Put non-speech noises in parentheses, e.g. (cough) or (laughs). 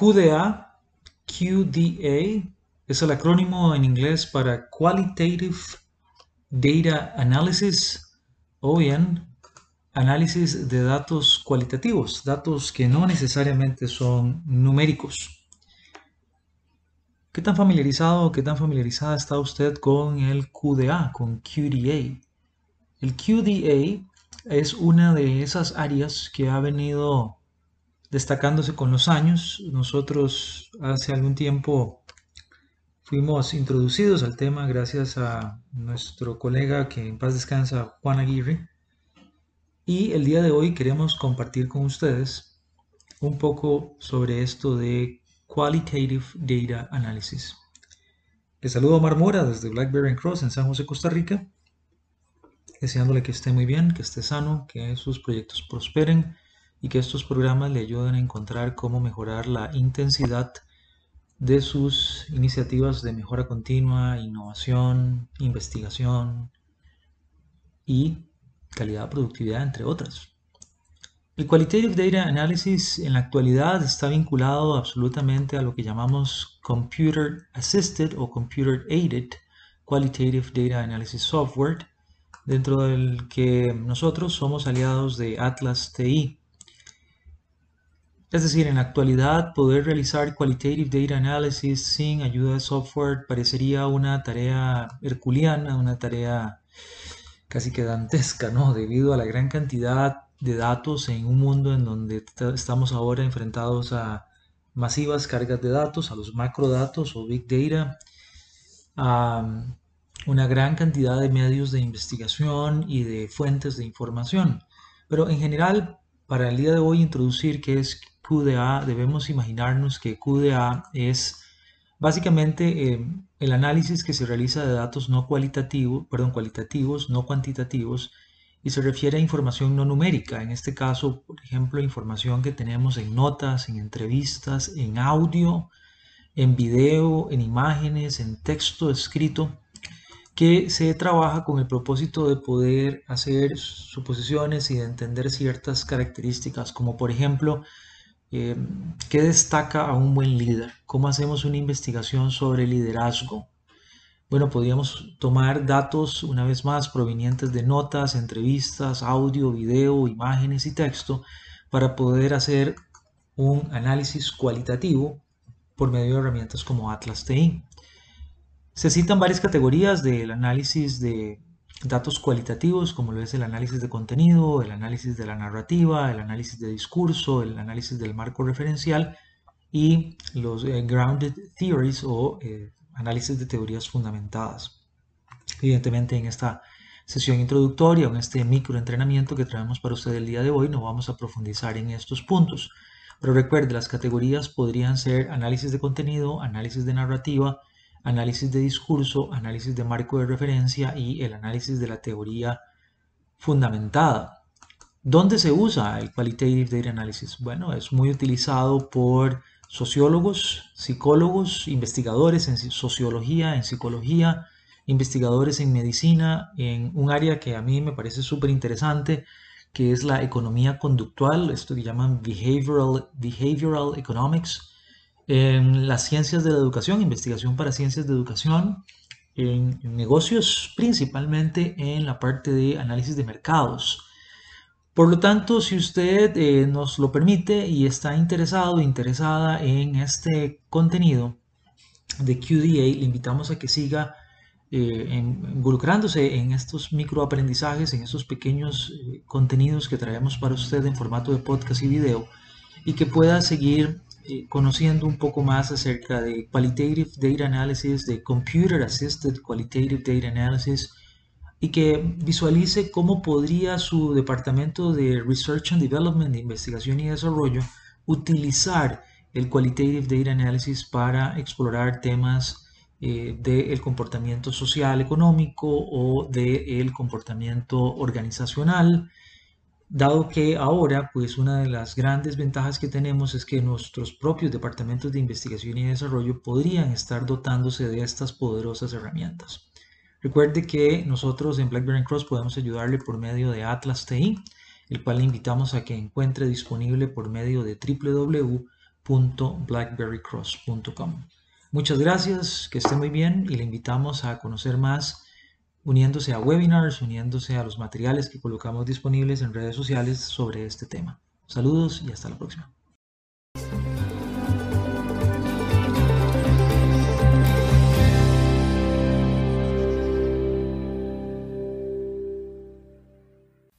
QDA, QDA es el acrónimo en inglés para Qualitative Data Analysis o bien análisis de datos cualitativos, datos que no necesariamente son numéricos. ¿Qué tan familiarizado o qué tan familiarizada está usted con el QDA, con QDA? El QDA es una de esas áreas que ha venido destacándose con los años. Nosotros hace algún tiempo fuimos introducidos al tema gracias a nuestro colega que en paz descansa, Juan Aguirre. Y el día de hoy queremos compartir con ustedes un poco sobre esto de Qualitative Data Analysis. Les saludo a Marmora desde Blackberry Cross en San José, Costa Rica, deseándole que esté muy bien, que esté sano, que sus proyectos prosperen y que estos programas le ayuden a encontrar cómo mejorar la intensidad de sus iniciativas de mejora continua, innovación, investigación y calidad productividad, entre otras. El Qualitative Data Analysis en la actualidad está vinculado absolutamente a lo que llamamos Computer Assisted o Computer Aided Qualitative Data Analysis Software, dentro del que nosotros somos aliados de Atlas TI. Es decir, en la actualidad poder realizar Qualitative Data Analysis sin ayuda de software parecería una tarea herculeana, una tarea casi que dantesca, ¿no? (laughs) Debido a la gran cantidad de datos en un mundo en donde estamos ahora enfrentados a masivas cargas de datos, a los macrodatos o big data, a una gran cantidad de medios de investigación y de fuentes de información. Pero en general, para el día de hoy introducir qué es QDA, debemos imaginarnos que QDA es básicamente eh, el análisis que se realiza de datos no cualitativos, perdón, cualitativos, no cuantitativos, y se refiere a información no numérica. En este caso, por ejemplo, información que tenemos en notas, en entrevistas, en audio, en video, en imágenes, en texto escrito, que se trabaja con el propósito de poder hacer suposiciones y de entender ciertas características, como por ejemplo, eh, ¿Qué destaca a un buen líder? ¿Cómo hacemos una investigación sobre liderazgo? Bueno, podríamos tomar datos, una vez más, provenientes de notas, entrevistas, audio, video, imágenes y texto para poder hacer un análisis cualitativo por medio de herramientas como Atlas TI. Se citan varias categorías del análisis de datos cualitativos como lo es el análisis de contenido, el análisis de la narrativa, el análisis de discurso, el análisis del marco referencial y los eh, grounded theories o eh, análisis de teorías fundamentadas. Evidentemente en esta sesión introductoria en este microentrenamiento que traemos para usted el día de hoy no vamos a profundizar en estos puntos. Pero recuerde, las categorías podrían ser análisis de contenido, análisis de narrativa, análisis de discurso, análisis de marco de referencia y el análisis de la teoría fundamentada. ¿Dónde se usa el Qualitative Data Analysis? Bueno, es muy utilizado por sociólogos, psicólogos, investigadores en sociología, en psicología, investigadores en medicina, en un área que a mí me parece súper interesante, que es la economía conductual, esto que llaman behavioral, behavioral economics, en las ciencias de la educación, investigación para ciencias de educación, en, negocios, principalmente en la parte de análisis de mercados. Por lo tanto, si usted eh, nos lo permite y está interesado, interesada en este contenido de QDA, le invitamos a que siga eh, involucrándose en estos microaprendizajes, en estos pequeños eh, contenidos que traemos para usted en formato de podcast y video y que pueda seguir eh, conociendo un poco más acerca de Qualitative Data Analysis, de Computer Assisted Qualitative Data Analysis, y que visualice cómo podría su departamento de Research and Development, de investigación y desarrollo, utilizar el Qualitative Data Analysis para explorar temas eh, del comportamiento social económico o del comportamiento organizacional, dado que ahora pues una de las grandes ventajas que tenemos es que nuestros propios departamentos de investigación y desarrollo podrían estar dotándose de estas poderosas herramientas. Recuerde que nosotros en BlackBerry Cross podemos ayudarle por medio de Atlas TI, el cual le invitamos a que encuentre disponible por medio de www.blackberrycross.com. Muchas gracias, que esté muy bien y le invitamos a conocer más uniéndose a webinars, uniéndose a los materiales que colocamos disponibles en redes sociales sobre este tema. Saludos y hasta la próxima.